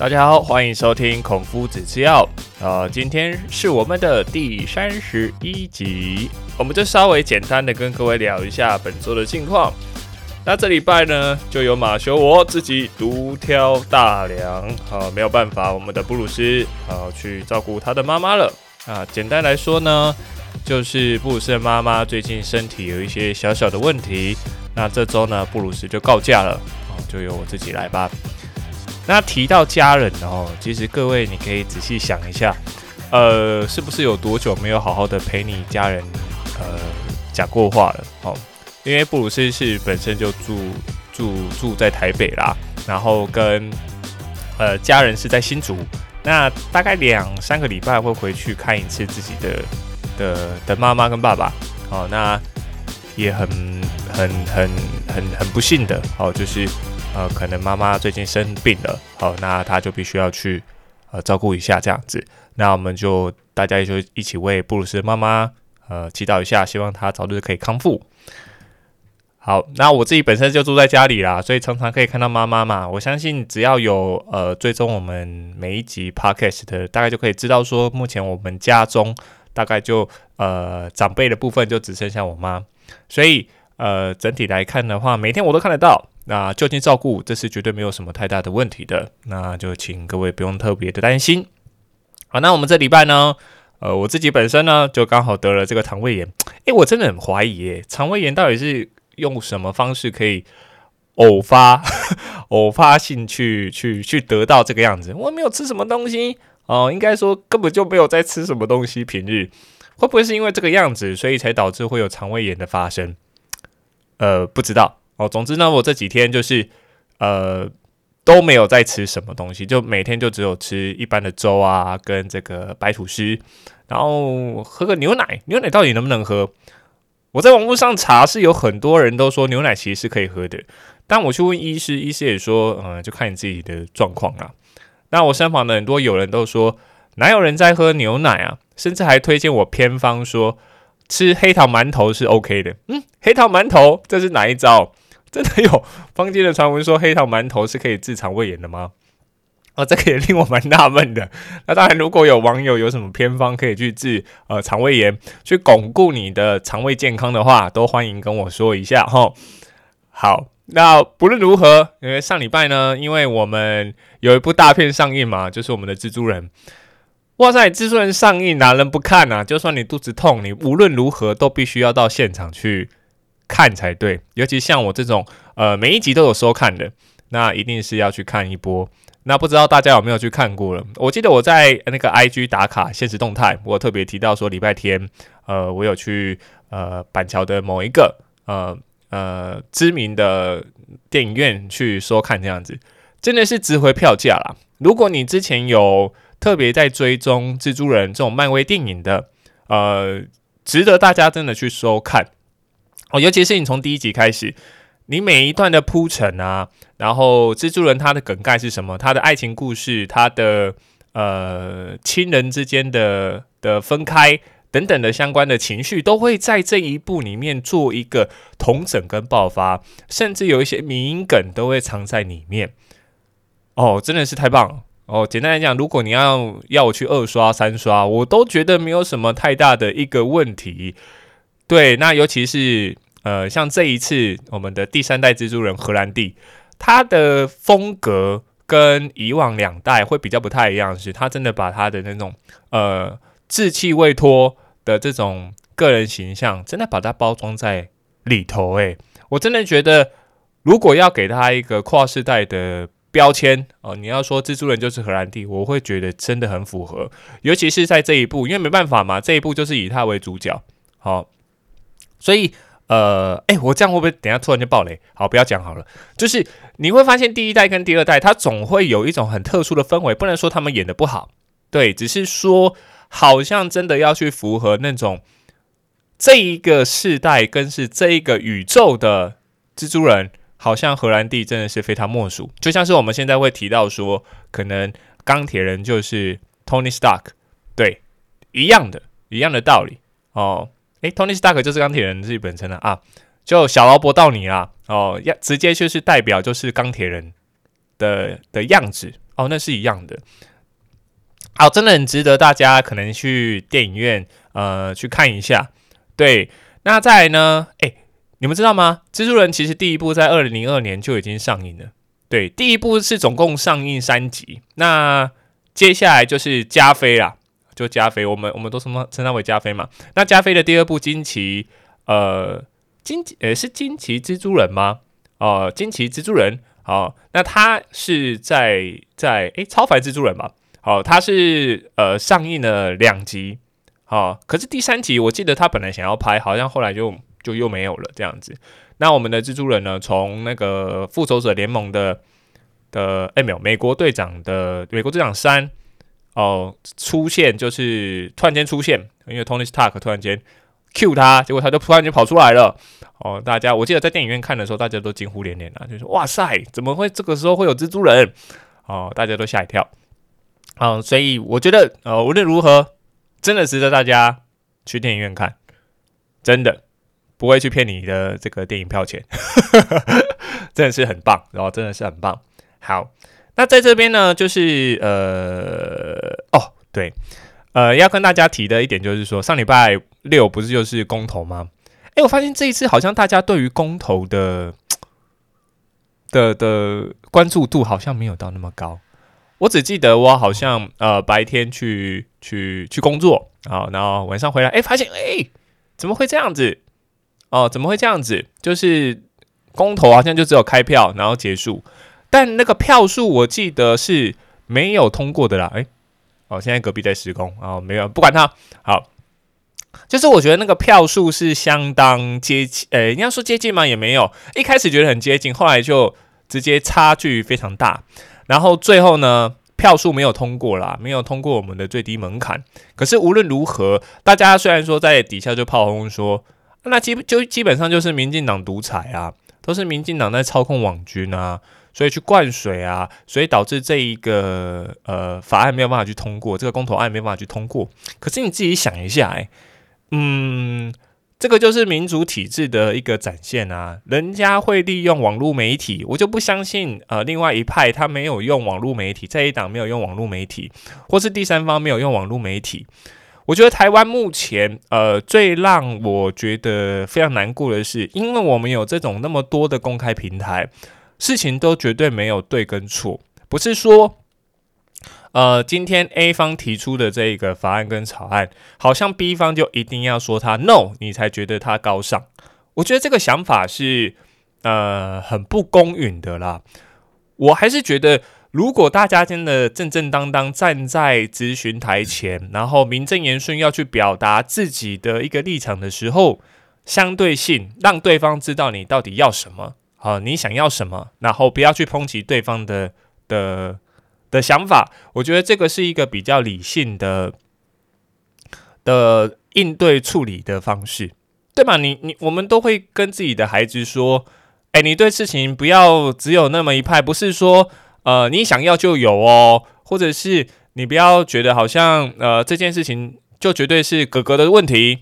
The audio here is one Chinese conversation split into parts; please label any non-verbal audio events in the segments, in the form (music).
大家好，欢迎收听孔夫子吃药。呃，今天是我们的第三十一集，我们就稍微简单的跟各位聊一下本周的近况。那这礼拜呢，就由马修我自己独挑大梁，啊，没有办法，我们的布鲁斯啊去照顾他的妈妈了。啊，简单来说呢，就是布鲁斯的妈妈最近身体有一些小小的问题。那这周呢，布鲁斯就告假了，哦，就由我自己来吧。那提到家人哦，其实各位你可以仔细想一下，呃，是不是有多久没有好好的陪你家人呃讲过话了？哦，因为布鲁斯是本身就住住住在台北啦，然后跟呃家人是在新竹，那大概两三个礼拜会回去看一次自己的的的妈妈跟爸爸。哦，那也很很很很很不幸的哦，就是。呃，可能妈妈最近生病了，好，那他就必须要去呃照顾一下这样子。那我们就大家就一起为布鲁斯妈妈呃祈祷一下，希望他早日可以康复。好，那我自己本身就住在家里啦，所以常常可以看到妈妈嘛。我相信只要有呃追踪我们每一集 podcast 的，大概就可以知道说，目前我们家中大概就呃长辈的部分就只剩下我妈，所以呃整体来看的话，每天我都看得到。那就近照顾，这是绝对没有什么太大的问题的，那就请各位不用特别的担心。好，那我们这礼拜呢，呃，我自己本身呢就刚好得了这个肠胃炎，诶，我真的很怀疑，诶，肠胃炎到底是用什么方式可以偶发、(laughs) 偶发性去去去得到这个样子？我没有吃什么东西哦，应该说根本就没有在吃什么东西，平日会不会是因为这个样子，所以才导致会有肠胃炎的发生？呃，不知道。哦，总之呢，我这几天就是呃都没有在吃什么东西，就每天就只有吃一般的粥啊，跟这个白吐司，然后喝个牛奶。牛奶到底能不能喝？我在网络上查，是有很多人都说牛奶其实是可以喝的，但我去问医师，医师也说，嗯，就看你自己的状况啊。那我身旁的很多友人都说，哪有人在喝牛奶啊？甚至还推荐我偏方，说吃黑糖馒头是 OK 的。嗯，黑糖馒头这是哪一招？(laughs) 真的有坊间的传闻说黑糖馒头是可以治肠胃炎的吗？哦，这个也令我蛮纳闷的。(laughs) 那当然，如果有网友有什么偏方可以去治呃肠胃炎，去巩固你的肠胃健康的话，都欢迎跟我说一下哈。好，那不论如何，因为上礼拜呢，因为我们有一部大片上映嘛，就是我们的蜘蛛人。哇塞，蜘蛛人上映哪人不看啊？就算你肚子痛，你无论如何都必须要到现场去。看才对，尤其像我这种，呃，每一集都有收看的，那一定是要去看一波。那不知道大家有没有去看过了？我记得我在那个 IG 打卡现实动态，我特别提到说礼拜天，呃，我有去呃板桥的某一个呃呃知名的电影院去收看，这样子真的是值回票价啦。如果你之前有特别在追踪蜘蛛人这种漫威电影的，呃，值得大家真的去收看。哦，尤其是你从第一集开始，你每一段的铺陈啊，然后蜘蛛人他的梗概是什么？他的爱情故事，他的呃亲人之间的的分开等等的相关的情绪，都会在这一部里面做一个同整跟爆发，甚至有一些名梗都会藏在里面。哦，真的是太棒了！哦，简单来讲，如果你要要我去二刷三刷，我都觉得没有什么太大的一个问题。对，那尤其是呃，像这一次我们的第三代蜘蛛人荷兰弟，他的风格跟以往两代会比较不太一样，是他真的把他的那种呃稚气未脱的这种个人形象，真的把它包装在里头。诶，我真的觉得，如果要给他一个跨世代的标签哦，你要说蜘蛛人就是荷兰弟，我会觉得真的很符合，尤其是在这一部，因为没办法嘛，这一部就是以他为主角，好。所以，呃，哎，我这样会不会等下突然就爆雷？好，不要讲好了。就是你会发现第一代跟第二代，它总会有一种很特殊的氛围，不能说他们演的不好，对，只是说好像真的要去符合那种这一个世代跟是这一个宇宙的蜘蛛人，好像荷兰弟真的是非他莫属。就像是我们现在会提到说，可能钢铁人就是 Tony Stark，对，一样的，一样的道理哦。诶 t o n y Stark 就是钢铁人自己本身的啊，就小劳勃道尼啦，哦，要直接就是代表就是钢铁人的的样子哦，那是一样的。好，真的很值得大家可能去电影院呃去看一下。对，那再来呢？哎，你们知道吗？蜘蛛人其实第一部在二零零二年就已经上映了。对，第一部是总共上映三集，那接下来就是加菲啦，就加菲，我们我们都称他称他为加菲嘛。那加菲的第二部惊奇，呃，惊奇呃是惊奇蜘蛛人吗？哦，惊奇蜘蛛人，好，那他是在在诶超凡蜘蛛人嘛？好，他是呃上映了两集，好，可是第三集我记得他本来想要拍，好像后来就就又没有了这样子。那我们的蜘蛛人呢？从那个复仇者联盟的的哎没有美国队长的美国队长三哦出现，就是突然间出现，因为 Tony Stark 突然间 Q 他，结果他就突然间跑出来了哦。大家我记得在电影院看的时候，大家都惊呼连连啊，就说哇塞，怎么会这个时候会有蜘蛛人？哦，大家都吓一跳。嗯，所以我觉得呃无论如何，真的值得大家去电影院看，真的。不会去骗你的这个电影票钱，(laughs) 真的是很棒，然后真的是很棒。好，那在这边呢，就是呃，哦，对，呃，要跟大家提的一点就是说，上礼拜六不是就是公投吗？哎，我发现这一次好像大家对于公投的的的关注度好像没有到那么高。我只记得我好像呃白天去去去工作啊，然后晚上回来，哎，发现哎怎么会这样子？哦，怎么会这样子？就是公投好像就只有开票，然后结束，但那个票数我记得是没有通过的啦。诶，哦，现在隔壁在施工，哦，没有，不管它。好，就是我觉得那个票数是相当接近，诶，你要说接近吗？也没有，一开始觉得很接近，后来就直接差距非常大，然后最后呢，票数没有通过啦，没有通过我们的最低门槛。可是无论如何，大家虽然说在底下就炮轰说。那基就基本上就是民进党独裁啊，都是民进党在操控网军啊，所以去灌水啊，所以导致这一个呃法案没有办法去通过，这个公投案没有办法去通过。可是你自己想一下，哎，嗯，这个就是民主体制的一个展现啊，人家会利用网络媒体，我就不相信呃另外一派他没有用网络媒体，这一党没有用网络媒体，或是第三方没有用网络媒体。我觉得台湾目前，呃，最让我觉得非常难过的是，因为我们有这种那么多的公开平台，事情都绝对没有对跟错，不是说，呃，今天 A 方提出的这一个法案跟草案，好像 B 方就一定要说他 no，你才觉得他高尚。我觉得这个想法是，呃，很不公允的啦。我还是觉得。如果大家真的正正当当站在咨询台前，然后名正言顺要去表达自己的一个立场的时候，相对性让对方知道你到底要什么，好，你想要什么，然后不要去抨击对方的的的想法，我觉得这个是一个比较理性的的应对处理的方式，对吧？你你我们都会跟自己的孩子说，哎，你对事情不要只有那么一派，不是说。呃，你想要就有哦，或者是你不要觉得好像呃这件事情就绝对是哥哥的问题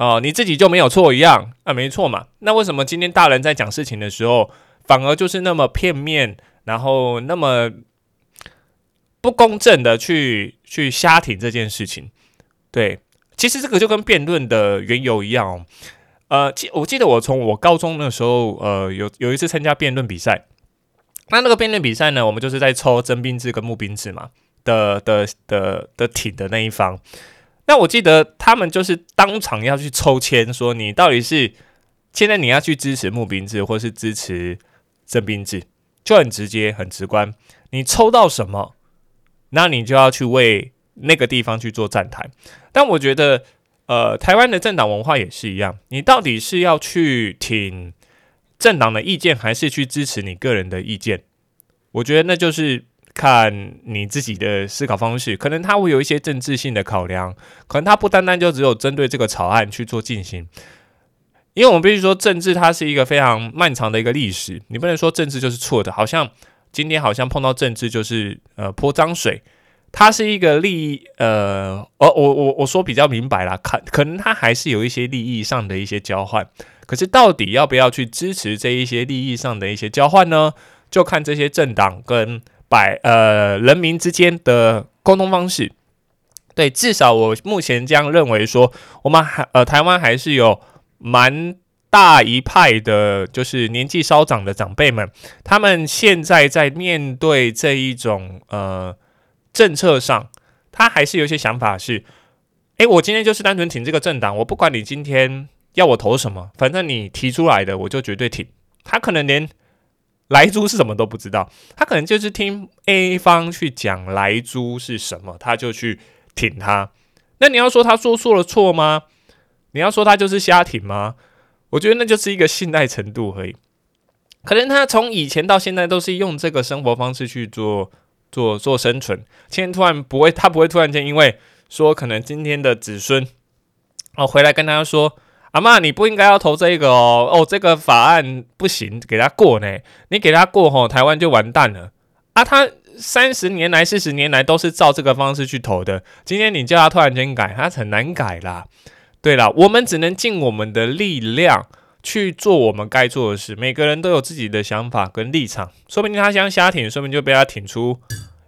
哦，你自己就没有错一样啊，没错嘛。那为什么今天大人在讲事情的时候，反而就是那么片面，然后那么不公正的去去瞎挺这件事情？对，其实这个就跟辩论的缘由一样哦。呃，记我记得我从我高中的时候，呃，有有一次参加辩论比赛。那那个辩论比赛呢？我们就是在抽征兵制跟募兵制嘛的的的的挺的那一方。那我记得他们就是当场要去抽签，说你到底是现在你要去支持募兵制，或是支持征兵制，就很直接很直观。你抽到什么，那你就要去为那个地方去做站台。但我觉得，呃，台湾的政党文化也是一样，你到底是要去挺。政党的意见还是去支持你个人的意见，我觉得那就是看你自己的思考方式。可能他会有一些政治性的考量，可能他不单单就只有针对这个草案去做进行。因为我们必须说，政治它是一个非常漫长的一个历史，你不能说政治就是错的。好像今天好像碰到政治就是呃泼脏水，它是一个利益呃，哦我我我说比较明白啦，可可能它还是有一些利益上的一些交换。可是，到底要不要去支持这一些利益上的一些交换呢？就看这些政党跟百呃人民之间的沟通方式。对，至少我目前这样认为，说我们还呃台湾还是有蛮大一派的，就是年纪稍长的长辈们，他们现在在面对这一种呃政策上，他还是有一些想法是，诶，我今天就是单纯挺这个政党，我不管你今天要我投什么，反正你提出来的我就绝对挺。他可能连莱猪是什么都不知道，他可能就是听 A 方去讲莱猪是什么，他就去挺他。那你要说他说错了错吗？你要说他就是瞎挺吗？我觉得那就是一个信赖程度而已。可能他从以前到现在都是用这个生活方式去做做做生存，今天突然不会，他不会突然间因为说可能今天的子孙哦回来跟他说。阿妈，你不应该要投这个哦，哦，这个法案不行，给他过呢。你给他过吼，台湾就完蛋了啊！他三十年来、四十年来都是照这个方式去投的，今天你叫他突然间改，他很难改啦。对了，我们只能尽我们的力量去做我们该做的事。每个人都有自己的想法跟立场，说不定他想瞎挺，说不定就被他挺出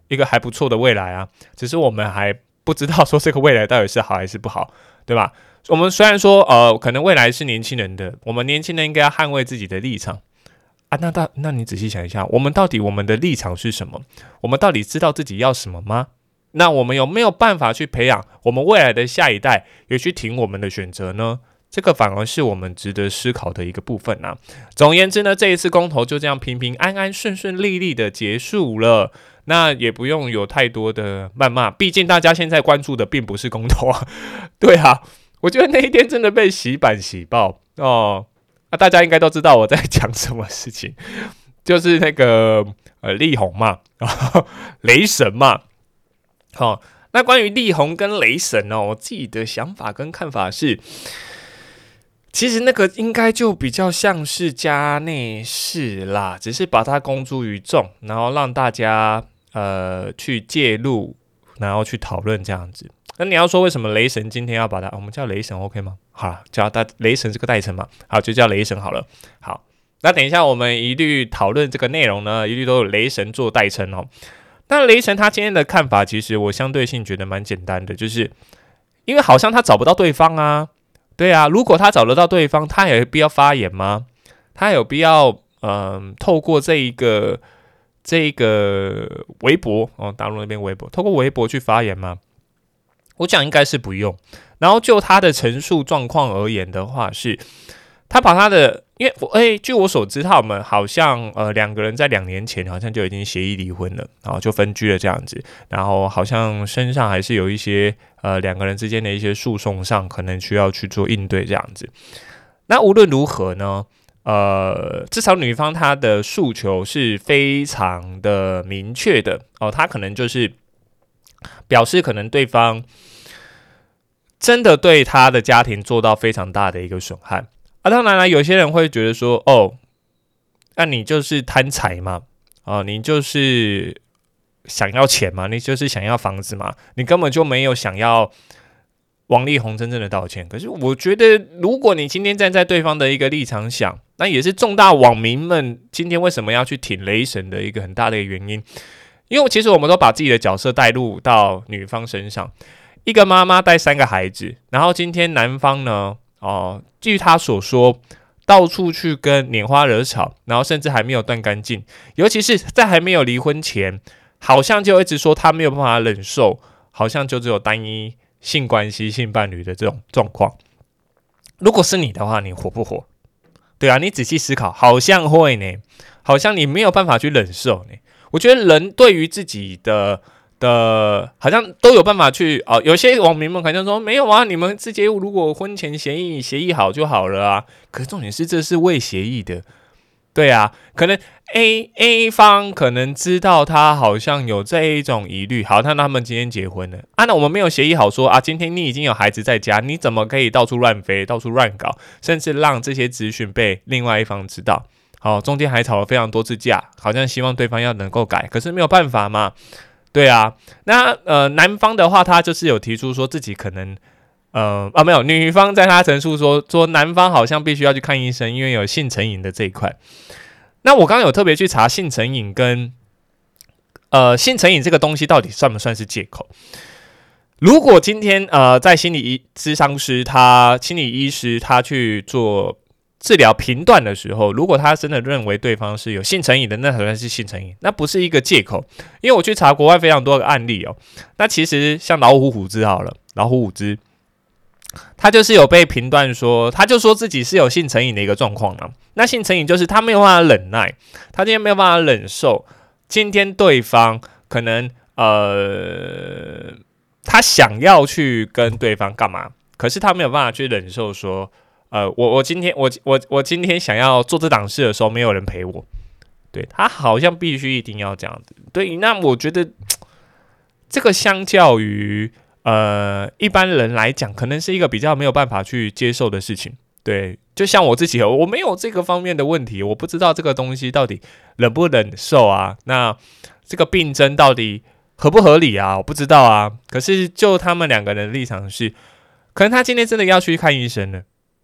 一个还不错的未来啊。只是我们还不知道说这个未来到底是好还是不好，对吧？我们虽然说，呃，可能未来是年轻人的，我们年轻人应该要捍卫自己的立场啊。那到，那你仔细想一下，我们到底我们的立场是什么？我们到底知道自己要什么吗？那我们有没有办法去培养我们未来的下一代，也去听我们的选择呢？这个反而是我们值得思考的一个部分啊。总而言之呢，这一次公投就这样平平安安、顺顺利利的结束了，那也不用有太多的谩骂，毕竟大家现在关注的并不是公投啊，(laughs) 对啊。我觉得那一天真的被洗版洗爆哦！那大家应该都知道我在 (laughs) 讲什么事情，就是那个呃力宏嘛，雷神嘛。好，那关于力宏跟雷神哦，我自己的想法跟看法是，其实那个应该就比较像是家内事啦，只是把它公诸于众，然后让大家呃去介入，然后去讨论这样子。那你要说为什么雷神今天要把它，我们叫雷神 OK 吗？好，叫他雷神这个代称嘛，好，就叫雷神好了。好，那等一下我们一律讨论这个内容呢，一律都有雷神做代称哦。那雷神他今天的看法，其实我相对性觉得蛮简单的，就是因为好像他找不到对方啊，对啊，如果他找得到对方，他有必要发言吗？他有必要嗯，透过这一个这一个微博哦，大陆那边微博，透过微博去发言吗？我讲应该是不用，然后就他的陈述状况而言的话，是他把他的，因为我诶，据我所知，他们好像呃两个人在两年前好像就已经协议离婚了，然后就分居了这样子，然后好像身上还是有一些呃两个人之间的一些诉讼上可能需要去做应对这样子。那无论如何呢，呃，至少女方她的诉求是非常的明确的哦，她可能就是。表示可能对方真的对他的家庭做到非常大的一个损害啊！当然了，有些人会觉得说：“哦，那你就是贪财嘛，啊，你就是想要钱嘛，你就是想要房子嘛，你根本就没有想要王力宏真正的道歉。”可是我觉得，如果你今天站在对方的一个立场想，那也是重大网民们今天为什么要去挺雷神的一个很大的原因。因为其实我们都把自己的角色带入到女方身上，一个妈妈带三个孩子，然后今天男方呢，哦，据他所说，到处去跟拈花惹草，然后甚至还没有断干净，尤其是在还没有离婚前，好像就一直说他没有办法忍受，好像就只有单一性关系、性伴侣的这种状况。如果是你的话，你活不活？对啊，你仔细思考，好像会呢，好像你没有办法去忍受呢。我觉得人对于自己的的，好像都有办法去哦。有些网民们可能说没有啊，你们直接如果婚前协议协议好就好了啊。可是重点是这是未协议的，对啊，可能 A A 方可能知道他好像有这一种疑虑，好，像他们今天结婚了啊。那我们没有协议好说啊，今天你已经有孩子在家，你怎么可以到处乱飞，到处乱搞，甚至让这些资讯被另外一方知道？好，中间还吵了非常多次架，好像希望对方要能够改，可是没有办法嘛。对啊，那呃，男方的话，他就是有提出说自己可能，呃啊，没有，女方在他陈述说说男方好像必须要去看医生，因为有性成瘾的这一块。那我刚刚有特别去查性成瘾跟呃，性成瘾这个东西到底算不算是借口？如果今天呃，在心理医咨商师他心理医师他去做治疗评断的时候，如果他真的认为对方是有性成瘾的，那才算是性成瘾，那不是一个借口。因为我去查国外非常多个案例哦，那其实像老虎虎之好了，老虎虎之，他就是有被评断说，他就说自己是有性成瘾的一个状况呢。那性成瘾就是他没有办法忍耐，他今天没有办法忍受，今天对方可能呃。他想要去跟对方干嘛？可是他没有办法去忍受说，呃，我我今天我我我今天想要做这档事的时候，没有人陪我。对他好像必须一定要这样子。对，那我觉得这个相较于呃一般人来讲，可能是一个比较没有办法去接受的事情。对，就像我自己，我没有这个方面的问题，我不知道这个东西到底忍不忍受啊？那这个病症到底？合不合理啊？我不知道啊。可是就他们两个人的立场是，可能他今天真的要去看医生了。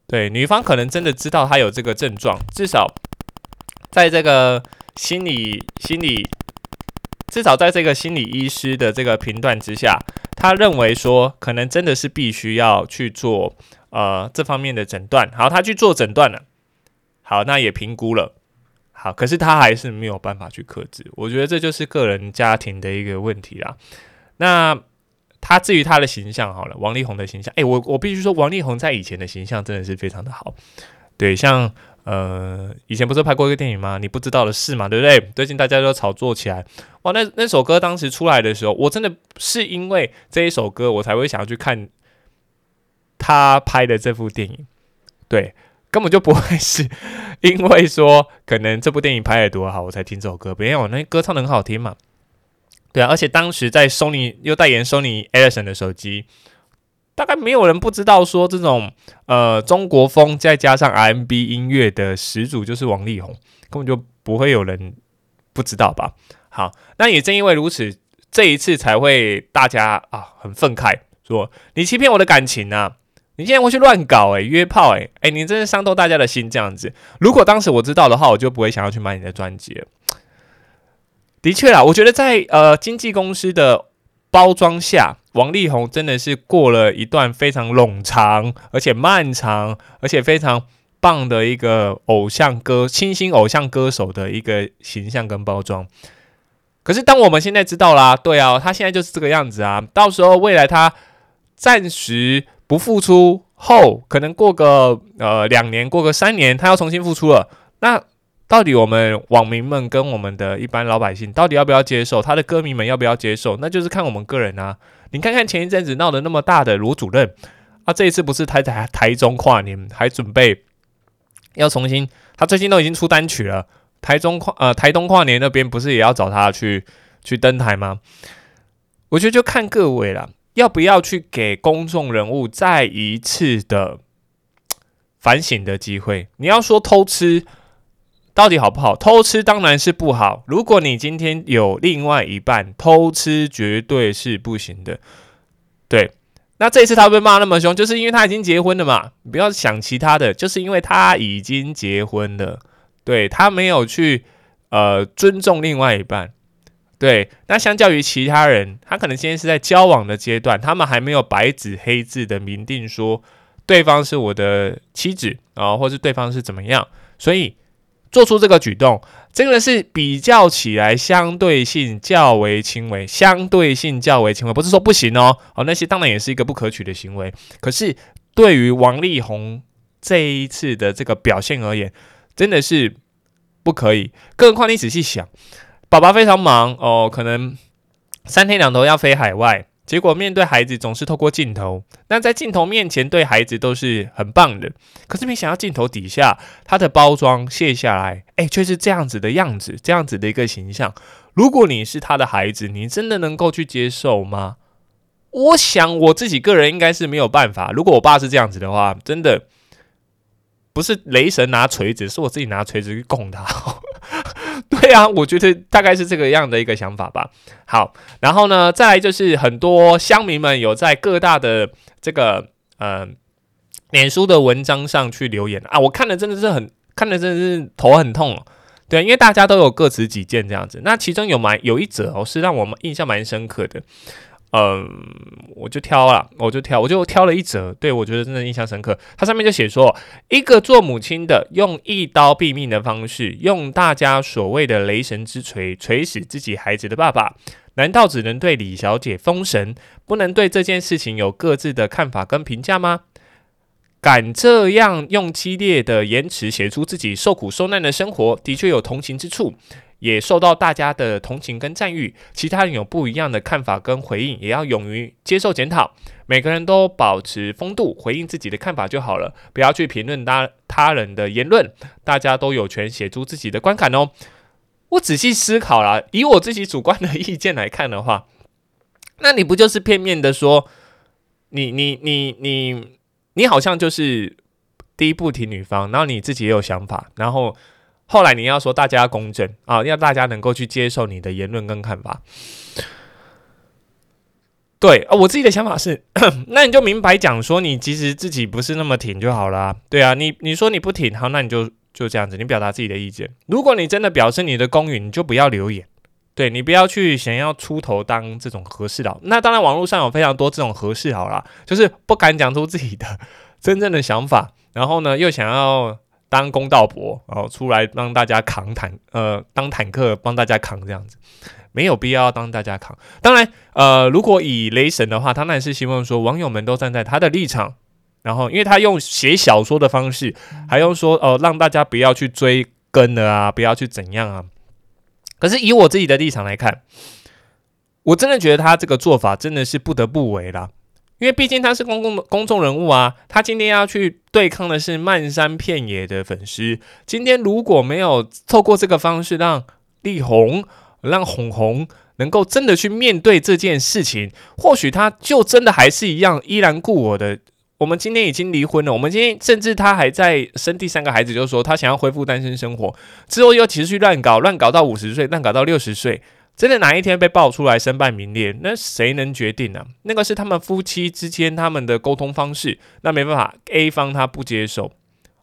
对，女方可能真的知道他有这个症状，至少在这个心理心理，至少在这个心理医师的这个评断之下，他认为说可能真的是必须要去做呃这方面的诊断。好，他去做诊断了。好，那也评估了。好，可是他还是没有办法去克制，我觉得这就是个人家庭的一个问题啦。那他至于他的形象，好了，王力宏的形象，诶，我我必须说，王力宏在以前的形象真的是非常的好。对，像呃，以前不是拍过一个电影吗？你不知道的事嘛，对不对？最近大家都炒作起来，哇，那那首歌当时出来的时候，我真的是因为这一首歌，我才会想要去看他拍的这部电影。对。根本就不会是因为说可能这部电影拍的多好，我才听这首歌。没有，那歌唱的很好听嘛。对啊，而且当时在 Sony 又代言 Sony Ericsson 的手机，大概没有人不知道说这种呃中国风再加上 RMB 音乐的始祖就是王力宏，根本就不会有人不知道吧？好，那也正因为如此，这一次才会大家啊很愤慨，说你欺骗我的感情啊！你现在会去乱搞诶，约炮诶，诶，你真是伤透大家的心这样子。如果当时我知道的话，我就不会想要去买你的专辑。的确啦，我觉得在呃经纪公司的包装下，王力宏真的是过了一段非常冗长而且漫长而且非常棒的一个偶像歌、清新偶像歌手的一个形象跟包装。可是当我们现在知道啦，对啊，他现在就是这个样子啊。到时候未来他暂时。不付出后，可能过个呃两年，过个三年，他要重新付出了。那到底我们网民们跟我们的一般老百姓，到底要不要接受？他的歌迷们要不要接受？那就是看我们个人啊。你看看前一阵子闹得那么大的罗主任啊，这一次不是台台台中跨年，还准备要重新，他最近都已经出单曲了。台中跨呃台东跨年那边不是也要找他去去登台吗？我觉得就看各位了。要不要去给公众人物再一次的反省的机会？你要说偷吃到底好不好？偷吃当然是不好。如果你今天有另外一半偷吃，绝对是不行的。对，那这一次他被骂那么凶，就是因为他已经结婚了嘛。不要想其他的，就是因为他已经结婚了，对他没有去呃尊重另外一半。对，那相较于其他人，他可能今天是在交往的阶段，他们还没有白纸黑字的明定说对方是我的妻子啊，或是对方是怎么样，所以做出这个举动，这个是比较起来相对性较为轻微，相对性较为轻微，不是说不行哦，哦，那些当然也是一个不可取的行为，可是对于王力宏这一次的这个表现而言，真的是不可以，更何况你仔细想。爸爸非常忙哦，可能三天两头要飞海外，结果面对孩子总是透过镜头。那在镜头面前对孩子都是很棒的，可是没想到镜头底下他的包装卸下来，哎，却是这样子的样子，这样子的一个形象。如果你是他的孩子，你真的能够去接受吗？我想我自己个人应该是没有办法。如果我爸是这样子的话，真的不是雷神拿锤子，是我自己拿锤子去拱他。(laughs) 对啊，我觉得大概是这个样的一个想法吧。好，然后呢，再来就是很多乡民们有在各大的这个呃脸书的文章上去留言啊，我看了真的是很看了真的是头很痛。对，因为大家都有各持己见这样子。那其中有蛮有一则哦，是让我们印象蛮深刻的。嗯，我就挑了，我就挑，我就挑了一则，对我觉得真的印象深刻。它上面就写说，一个做母亲的用一刀毙命的方式，用大家所谓的雷神之锤锤死自己孩子的爸爸，难道只能对李小姐封神，不能对这件事情有各自的看法跟评价吗？敢这样用激烈的言辞写出自己受苦受难的生活，的确有同情之处。也受到大家的同情跟赞誉，其他人有不一样的看法跟回应，也要勇于接受检讨。每个人都保持风度，回应自己的看法就好了，不要去评论他他人的言论。大家都有权写出自己的观感哦。我仔细思考了，以我自己主观的意见来看的话，那你不就是片面的说，你你你你你好像就是第一步提女方，然后你自己也有想法，然后。后来你要说大家公正啊，要大家能够去接受你的言论跟看法。对啊，我自己的想法是，(coughs) 那你就明白讲说，你其实自己不是那么挺就好了。对啊，你你说你不挺，好，那你就就这样子，你表达自己的意见。如果你真的表示你的公允，你就不要留言。对你不要去想要出头当这种和事佬。那当然，网络上有非常多这种和事佬啦，就是不敢讲出自己的 (laughs) 真正的想法，然后呢又想要。当公道伯，然后出来让大家扛坦，呃，当坦克帮大家扛这样子，没有必要当大家扛。当然，呃，如果以雷神的话，他那是希望说网友们都站在他的立场，然后因为他用写小说的方式，还用说哦，让大家不要去追更了啊，不要去怎样啊。可是以我自己的立场来看，我真的觉得他这个做法真的是不得不为啦。因为毕竟他是公共公众人物啊，他今天要去对抗的是漫山遍野的粉丝。今天如果没有透过这个方式让力宏、让红红能够真的去面对这件事情，或许他就真的还是一样依然故我的。我们今天已经离婚了，我们今天甚至他还在生第三个孩子，就是说他想要恢复单身生活，之后又持续乱搞，乱搞到五十岁，乱搞到六十岁。真的哪一天被爆出来身败名裂，那谁能决定呢？那个是他们夫妻之间他们的沟通方式，那没办法，A 方他不接受，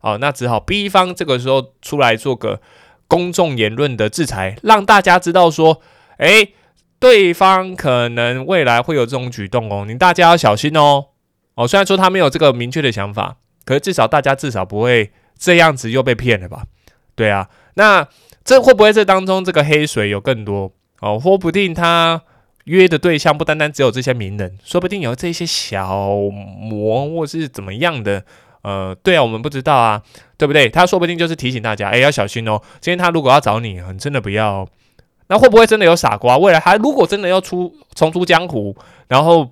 哦，那只好 B 方这个时候出来做个公众言论的制裁，让大家知道说，诶，对方可能未来会有这种举动哦，你大家要小心哦，哦，虽然说他没有这个明确的想法，可是至少大家至少不会这样子又被骗了吧？对啊，那这会不会这当中这个黑水有更多？哦，说不定他约的对象不单单只有这些名人，说不定有这些小魔或是怎么样的。呃，对啊，我们不知道啊，对不对？他说不定就是提醒大家，哎，要小心哦。今天他如果要找你，你真的不要。那会不会真的有傻瓜？未来他如果真的要出重出江湖，然后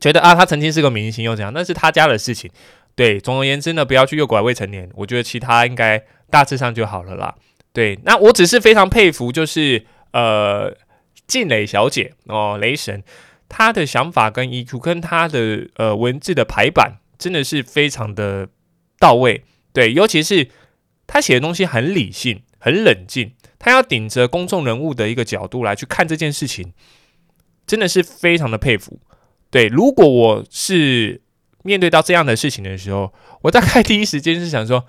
觉得啊，他曾经是个明星又怎样？那是他家的事情。对，总而言之呢，不要去诱拐未成年。我觉得其他应该大致上就好了啦。对，那我只是非常佩服，就是。呃，静蕾小姐哦，雷神，她的想法跟 EQ 跟她的呃文字的排版真的是非常的到位，对，尤其是他写的东西很理性、很冷静，他要顶着公众人物的一个角度来去看这件事情，真的是非常的佩服。对，如果我是面对到这样的事情的时候，我大概第一时间是想说。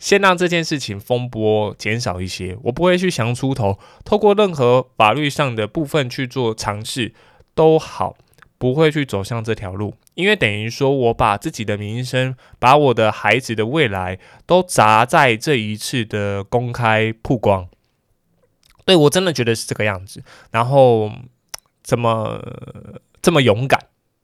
先让这件事情风波减少一些，我不会去想出头，透过任何法律上的部分去做尝试都好，不会去走向这条路，因为等于说我把自己的名声，把我的孩子的未来都砸在这一次的公开曝光。对我真的觉得是这个样子，然后怎么这么勇敢？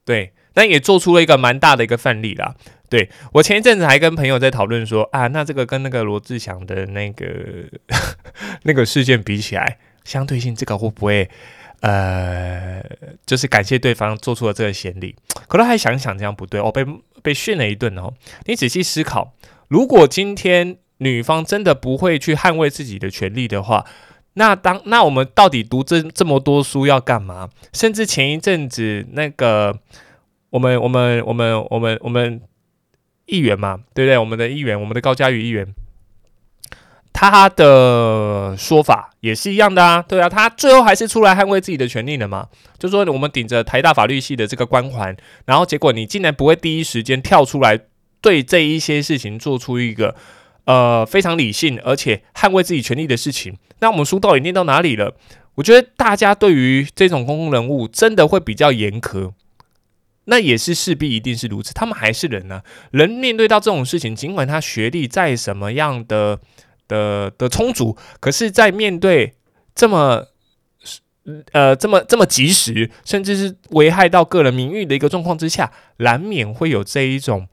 对，但也做出了一个蛮大的一个范例啦。对我前一阵子还跟朋友在讨论说啊，那这个跟那个罗志祥的那个 (laughs) 那个事件比起来，相对性这个会不会呃，就是感谢对方做出了这个先例？可能还想想这样不对哦，被被训了一顿哦。你仔细思考，如果今天女方真的不会去捍卫自己的权利的话，那当那我们到底读这这么多书要干嘛？甚至前一阵子那个我们我们我们我们我们。议员嘛，对不对？我们的议员，我们的高嘉瑜议员，他的说法也是一样的啊，对啊，他最后还是出来捍卫自己的权利了嘛。就说我们顶着台大法律系的这个光环，然后结果你竟然不会第一时间跳出来对这一些事情做出一个呃非常理性，而且捍卫自己权利的事情。那我们书到底念到哪里了？我觉得大家对于这种公共人物真的会比较严苛，那也是势必一定是如此。他们还是人呢，人面对到这种事情，尽管他学历再什么样的的的充足，可是，在面对这么呃这么这么及时，甚至是危害到个人名誉的一个状况之下，难免会有这一种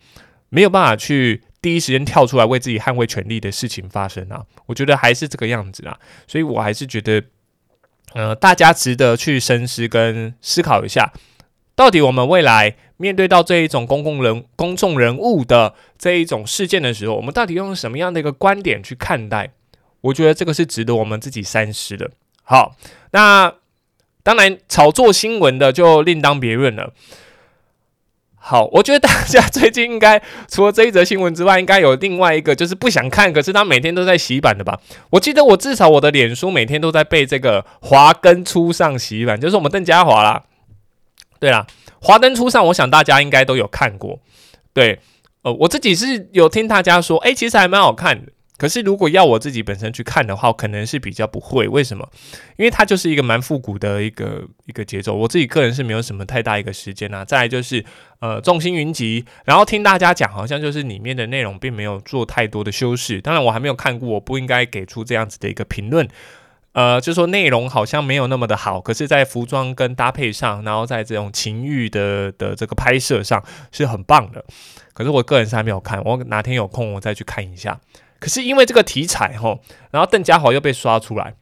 没有办法去第一时间跳出来为自己捍卫权利的事情发生啊。我觉得还是这个样子啊，所以我还是觉得。呃，大家值得去深思跟思考一下，到底我们未来面对到这一种公共人、公众人物的这一种事件的时候，我们到底用什么样的一个观点去看待？我觉得这个是值得我们自己三思的。好，那当然炒作新闻的就另当别论了。好，我觉得大家最近应该除了这一则新闻之外，应该有另外一个就是不想看，可是他每天都在洗版的吧？我记得我至少我的脸书每天都在被这个华根初上洗版，就是我们邓家华啦。对啦，华灯初上，我想大家应该都有看过。对，呃，我自己是有听大家说，哎，其实还蛮好看的。可是，如果要我自己本身去看的话，可能是比较不会。为什么？因为它就是一个蛮复古的一个一个节奏。我自己个人是没有什么太大一个时间啊。再来就是，呃，众星云集，然后听大家讲，好像就是里面的内容并没有做太多的修饰。当然，我还没有看过，我不应该给出这样子的一个评论。呃，就说内容好像没有那么的好，可是，在服装跟搭配上，然后在这种情欲的的这个拍摄上是很棒的。可是，我个人是还没有看，我哪天有空我再去看一下。可是因为这个题材哈，然后邓家华又被刷出来。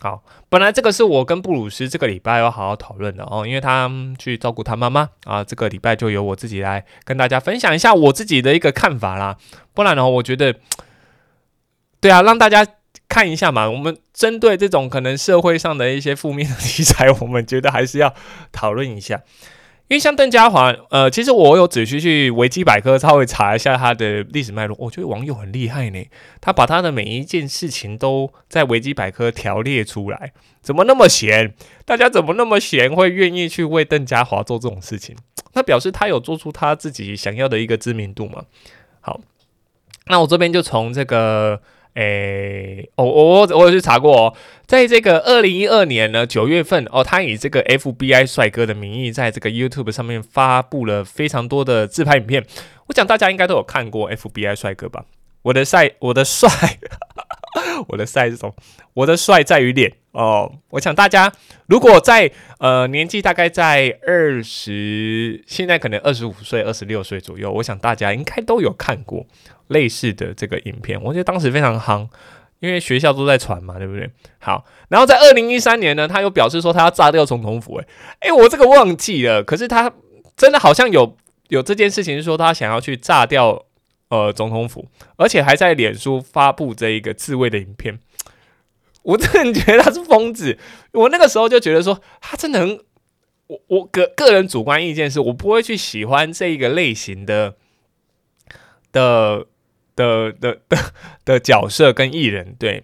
好，本来这个是我跟布鲁斯这个礼拜要好好讨论的哦，因为他去照顾他妈妈啊，这个礼拜就由我自己来跟大家分享一下我自己的一个看法啦。不然的话，我觉得，对啊，让大家看一下嘛。我们针对这种可能社会上的一些负面的题材，我们觉得还是要讨论一下。因为像邓家华，呃，其实我有仔细去维基百科稍微查一下他的历史脉络。我觉得网友很厉害呢，他把他的每一件事情都在维基百科条列出来。怎么那么闲？大家怎么那么闲，会愿意去为邓家华做这种事情？那表示他有做出他自己想要的一个知名度嘛？好，那我这边就从这个。(clears throat) 诶，我我我有去查过哦，在这个二零一二年呢九月份哦，他以这个 FBI 帅哥的名义，在这个 YouTube 上面发布了非常多的自拍影片。我想大家应该都有看过 FBI 帅哥吧？我的帅，我的帅，(laughs) 我的帅这种，我的帅在于脸哦。我想大家如果在呃年纪大概在二十，现在可能二十五岁、二十六岁左右，我想大家应该都有看过。类似的这个影片，我觉得当时非常夯，因为学校都在传嘛，对不对？好，然后在二零一三年呢，他又表示说他要炸掉总统府，诶，诶，我这个忘记了，可是他真的好像有有这件事情，是说他想要去炸掉呃总统府，而且还在脸书发布这一个自卫的影片，(sniffs) 我真的觉得他是疯子，我那个时候就觉得说他真的很，我我个个人主观意见是我不会去喜欢这一个类型的的。的的的的角色跟艺人，对，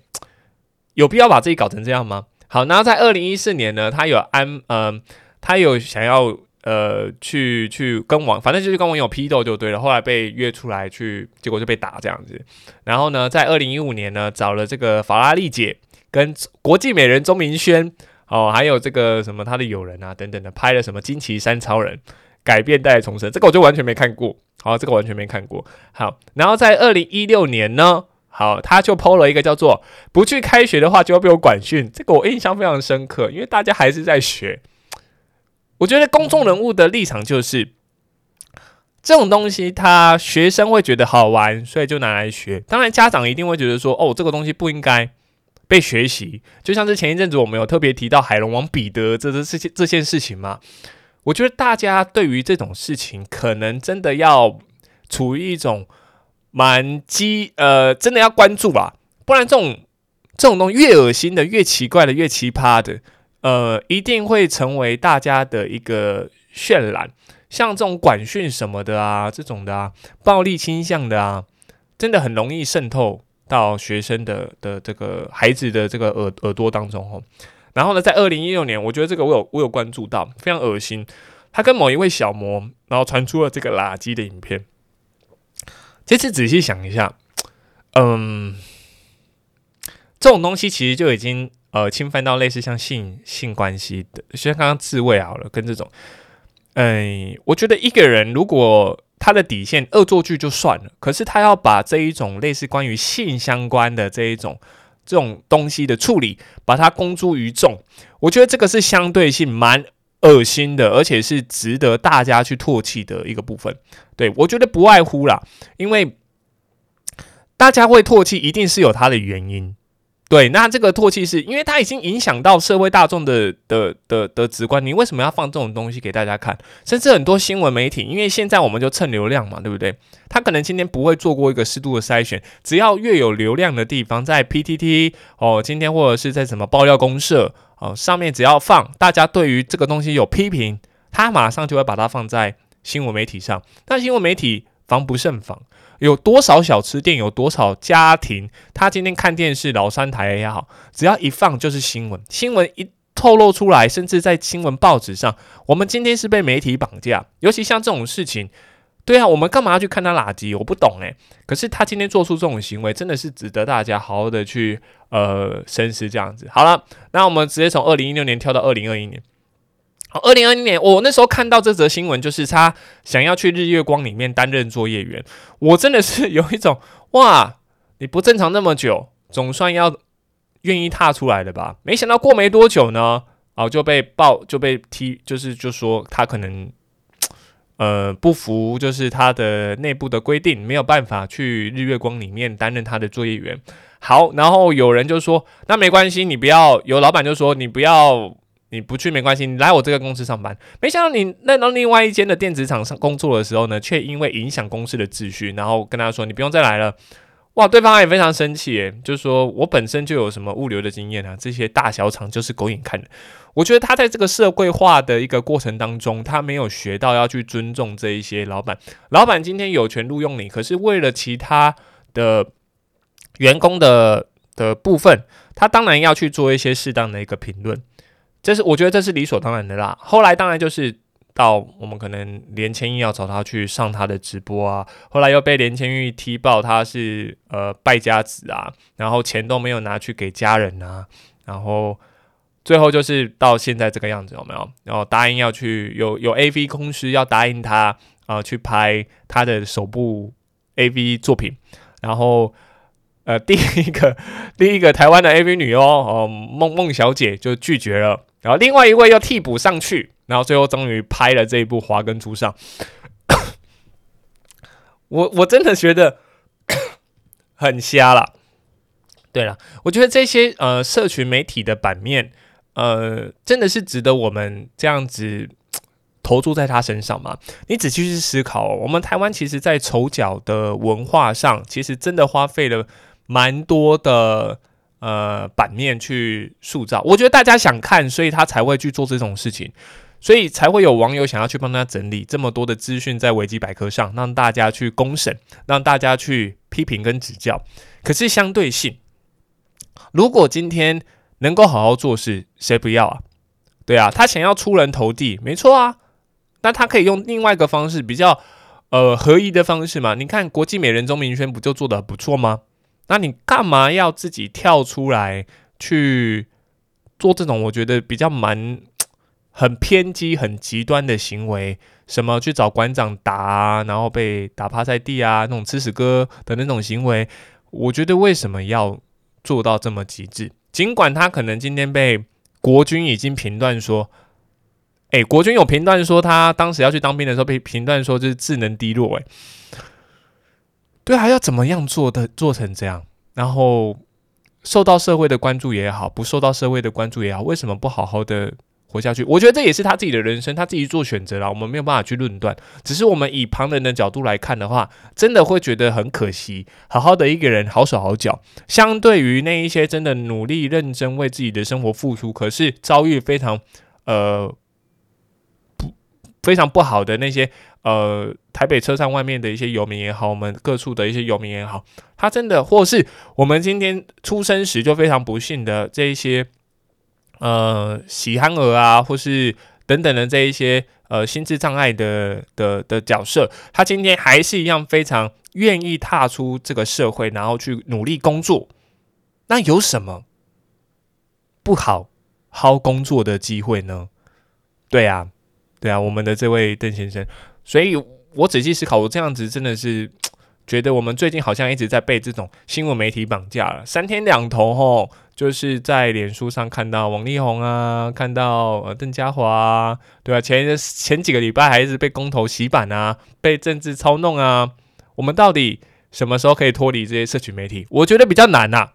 有必要把自己搞成这样吗？好，然后在二零一四年呢，他有安，嗯，他有想要呃去去跟网，反正就是跟网友批斗就对了。后来被约出来去，结果就被打这样子。然后呢，在二零一五年呢，找了这个法拉利姐跟国际美人钟明轩哦，还有这个什么他的友人啊等等的，拍了什么惊奇三超人改变代重生，这个我就完全没看过。好，这个完全没看过。好，然后在二零一六年呢，好，他就抛了一个叫做“不去开学的话就要被我管训”，这个我印象非常深刻，因为大家还是在学。我觉得公众人物的立场就是这种东西，他学生会觉得好玩，所以就拿来学。当然，家长一定会觉得说，哦，这个东西不应该被学习。就像是前一阵子我们有特别提到海龙王彼得这这这件这件事情嘛。我觉得大家对于这种事情，可能真的要处于一种蛮激呃，真的要关注吧，不然这种这种东西越恶心的、越奇怪的、越奇葩的，呃，一定会成为大家的一个渲染。像这种管训什么的啊，这种的啊，暴力倾向的啊，真的很容易渗透到学生的的这个孩子的这个耳耳朵当中哦。然后呢，在二零一六年，我觉得这个我有我有关注到，非常恶心。他跟某一位小模，然后传出了这个垃圾的影片。这次仔细想一下，嗯，这种东西其实就已经呃侵犯到类似像性性关系的，像刚刚自慰好了，跟这种，哎，我觉得一个人如果他的底线恶作剧就算了，可是他要把这一种类似关于性相关的这一种这种东西的处理，把它公诸于众，我觉得这个是相对性蛮恶心的，而且是值得大家去唾弃的一个部分。对我觉得不外乎啦，因为。大家会唾弃，一定是有它的原因。对，那这个唾弃是因为它已经影响到社会大众的的的的直观。你为什么要放这种东西给大家看？甚至很多新闻媒体，因为现在我们就蹭流量嘛，对不对？他可能今天不会做过一个适度的筛选，只要越有流量的地方，在 PTT 哦，今天或者是在什么爆料公社哦上面，只要放大家对于这个东西有批评，他马上就会把它放在新闻媒体上。但新闻媒体防不胜防。有多少小吃店，有多少家庭，他今天看电视，老三台也好，只要一放就是新闻，新闻一透露出来，甚至在新闻报纸上，我们今天是被媒体绑架。尤其像这种事情，对啊，我们干嘛要去看他垃圾？我不懂诶。可是他今天做出这种行为，真的是值得大家好好的去呃深思。这样子，好了，那我们直接从二零一六年跳到二零二一年。好，二零二零年，我那时候看到这则新闻，就是他想要去日月光里面担任作业员。我真的是有一种哇，你不正常那么久，总算要愿意踏出来了吧？没想到过没多久呢，哦就被爆就被踢，就是就说他可能呃不服，就是他的内部的规定，没有办法去日月光里面担任他的作业员。好，然后有人就说那没关系，你不要。有老板就说你不要。你不去没关系，你来我这个公司上班。没想到你那到另外一间的电子厂上工作的时候呢，却因为影响公司的秩序，然后跟他说你不用再来了。哇，对方也非常生气，诶，就是说我本身就有什么物流的经验啊，这些大小厂就是狗眼看人。我觉得他在这个社会化的一个过程当中，他没有学到要去尊重这一些老板。老板今天有权录用你，可是为了其他的员工的的部分，他当然要去做一些适当的一个评论。这是我觉得这是理所当然的啦。后来当然就是到我们可能连千玉要找他去上他的直播啊，后来又被连千玉踢爆他是呃败家子啊，然后钱都没有拿去给家人啊，然后最后就是到现在这个样子有没有？然后答应要去有有 A V 公司要答应他啊去拍他的首部 A V 作品，然后。呃，第一个第一个台湾的 AV 女优哦，孟孟小姐就拒绝了，然后另外一位又替补上去，然后最后终于拍了这一部《华根初上》。(coughs) 我我真的觉得很瞎了。对了，我觉得这些呃社群媒体的版面，呃，真的是值得我们这样子投注在他身上吗？你仔细去思考，我们台湾其实，在丑角的文化上，其实真的花费了。蛮多的呃版面去塑造，我觉得大家想看，所以他才会去做这种事情，所以才会有网友想要去帮他整理这么多的资讯在维基百科上，让大家去公审，让大家去批评跟指教。可是相对性，如果今天能够好好做事，谁不要啊？对啊，他想要出人头地，没错啊。那他可以用另外一个方式，比较呃合一的方式嘛？你看国际美人钟明轩不就做的不错吗？那你干嘛要自己跳出来去做这种我觉得比较蛮 (tsk) 很偏激、很极端的行为？什么去找馆长打，然后被打趴在地啊，那种吃屎哥的那种行为？我觉得为什么要做到这么极致？尽管他可能今天被国军已经评断说，哎，国军有评断说他当时要去当兵的时候被评断说就是智能低落，哎。对，还要怎么样做的做成这样，然后受到社会的关注也好，不受到社会的关注也好，为什么不好好的活下去？我觉得这也是他自己的人生，他自己做选择了，我们没有办法去论断。只是我们以旁人的角度来看的话，真的会觉得很可惜。好好的一个人，好手好脚，相对于那一些真的努力认真为自己的生活付出，可是遭遇非常呃非常不好的那些。呃，台北车站外面的一些游民也好，我们各处的一些游民也好，他真的，或是我们今天出生时就非常不幸的这一些，呃，喜憨儿啊，或是等等的这一些呃心智障碍的的的角色，他今天还是一样非常愿意踏出这个社会，然后去努力工作，那有什么不好好工作的机会呢？对啊，对啊，我们的这位邓先生，所以我仔细思考，我这样子真的是 (tsk) 觉得我们最近好像一直在被这种新闻媒体绑架了，三天两头吼，就是在脸书上看到王力宏啊，看到呃邓家华，对啊，前前几个礼拜还是被公投洗版啊，被政治操弄啊。我们到底什么时候可以脱离这些社群媒体？我觉得比较难呐，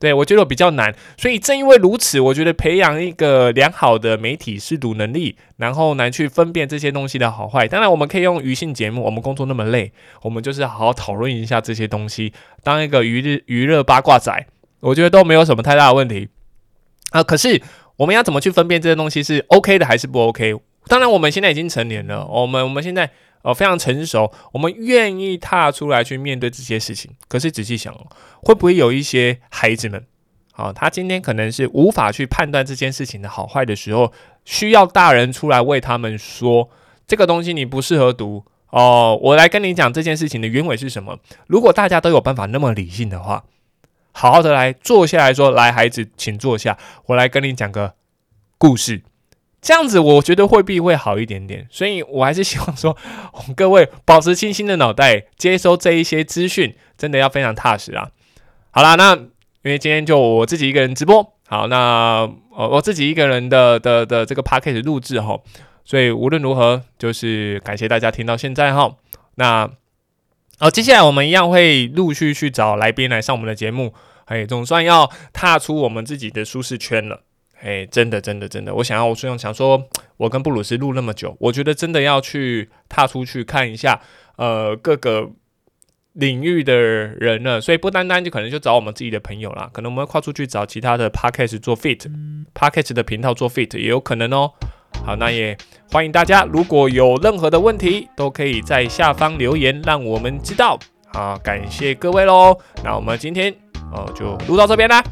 对我觉得我比较难。所以正因为如此，我觉得培养一个良好的媒体识读能力，然后来去分辨这些东西的好坏。当然，我们可以用娱性节目。我们工作那么累，我们就是好好讨论一下这些东西，当一个娱乐娱乐八卦仔，我觉得都没有什么太大的问题啊。可是我们要怎么去分辨这些东西是 OK 的还是不 OK？当然，我们现在已经成年了，我们我们现在。哦，非常成熟，我们愿意踏出来去面对这些事情。可是仔细想，会不会有一些孩子们，啊，他今天可能是无法去判断这件事情的好坏的时候，需要大人出来为他们说，这个东西你不适合读哦。我来跟你讲这件事情的原委是什么。如果大家都有办法那么理性的话，好好的来坐下来说，来，孩子，请坐下，我来跟你讲个故事。这样子，我觉得会必会好一点点，所以我还是希望说，各位保持清醒的脑袋，接收这一些资讯，真的要非常踏实啊。好啦，那因为今天就我自己一个人直播，好，那呃我自己一个人的的的这个 p a c k a g e 录制哈，所以无论如何，就是感谢大家听到现在哈。那好，接下来我们一样会陆续去找来宾来上我们的节目，哎，总算要踏出我们自己的舒适圈了。哎，真的，真的，真的，我想要，我虽然想说，我跟布鲁斯录那么久，我觉得真的要去踏出去看一下，呃，各个领域的人了。所以不单单就可能就找我们自己的朋友啦，可能我们跨出去找其他的 podcast 做 fit，podcast 的频道做 fit 也有可能哦。好，那也欢迎大家，如果有任何的问题，都可以在下方留言，让我们知道。好，感谢各位喽。那我们今天哦就录到这边啦，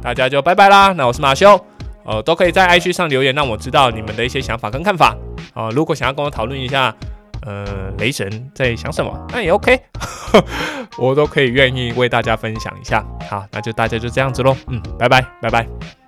大家就拜拜啦。那我是马修。呃，都可以在 IG 上留言，让我知道你们的一些想法跟看法啊。如果想要跟我讨论一下，呃，雷神在想什么，那也 OK，(laughs) 我都可以愿意为大家分享一下。好，那就大家就这样子喽，嗯，拜拜，拜拜。